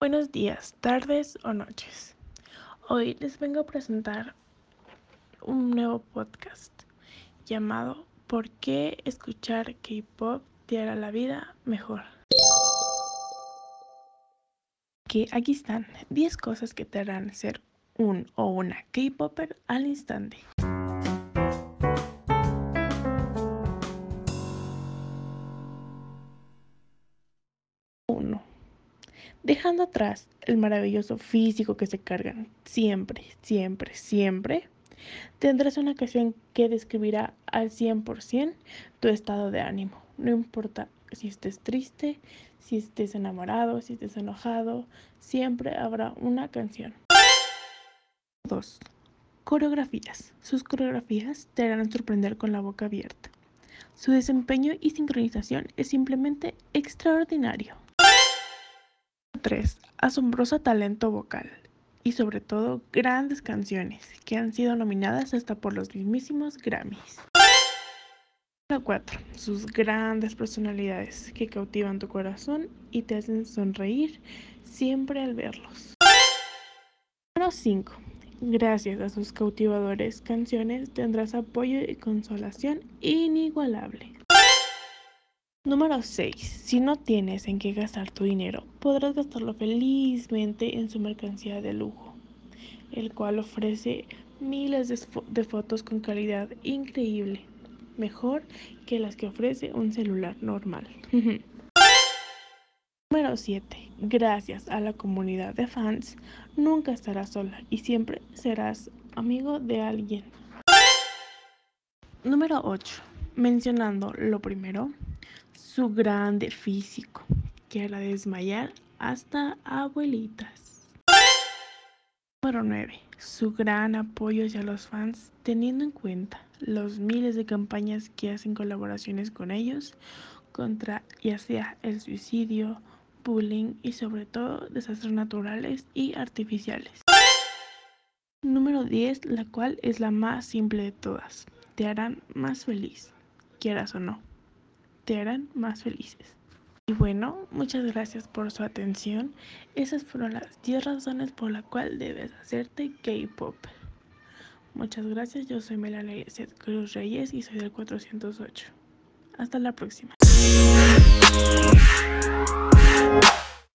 Buenos días, tardes o noches. Hoy les vengo a presentar un nuevo podcast llamado ¿Por qué escuchar K-Pop te hará la vida mejor? Que aquí están 10 cosas que te harán ser un o una K-Popper al instante. 1. Dejando atrás el maravilloso físico que se cargan siempre, siempre, siempre, tendrás una ocasión que describirá al 100% tu estado de ánimo. No importa si estés triste, si estés enamorado, si estés enojado, siempre habrá una canción. 2. Coreografías. Sus coreografías te harán sorprender con la boca abierta. Su desempeño y sincronización es simplemente extraordinario. 3. Asombroso talento vocal y sobre todo grandes canciones que han sido nominadas hasta por los mismísimos Grammys. 4. Sus grandes personalidades que cautivan tu corazón y te hacen sonreír siempre al verlos. Número 5. Gracias a sus cautivadores canciones tendrás apoyo y consolación inigualable. Número 6. Si no tienes en qué gastar tu dinero, podrás gastarlo felizmente en su mercancía de lujo, el cual ofrece miles de, fotos con calidad increíble, mejor que las que ofrece un celular normal. Número 7. Gracias a la comunidad de fans, nunca estarás sola y siempre serás amigo de alguien. Número 8. Mencionando lo primero, su grande físico, que hará desmayar hasta abuelitas. Número 9. Su gran apoyo hacia los fans, teniendo en cuenta los miles de campañas que hacen colaboraciones con ellos contra ya sea el suicidio, bullying y sobre todo desastres naturales y artificiales. Número 10, la cual es la más simple de todas. Te harán más feliz, quieras o no te harán más felices. Y bueno, muchas gracias por su atención. Esas fueron las 10 razones por las cuales debes hacerte K-Pop. Muchas gracias, yo soy Melanie Cruz Reyes y soy del 408. Hasta la próxima.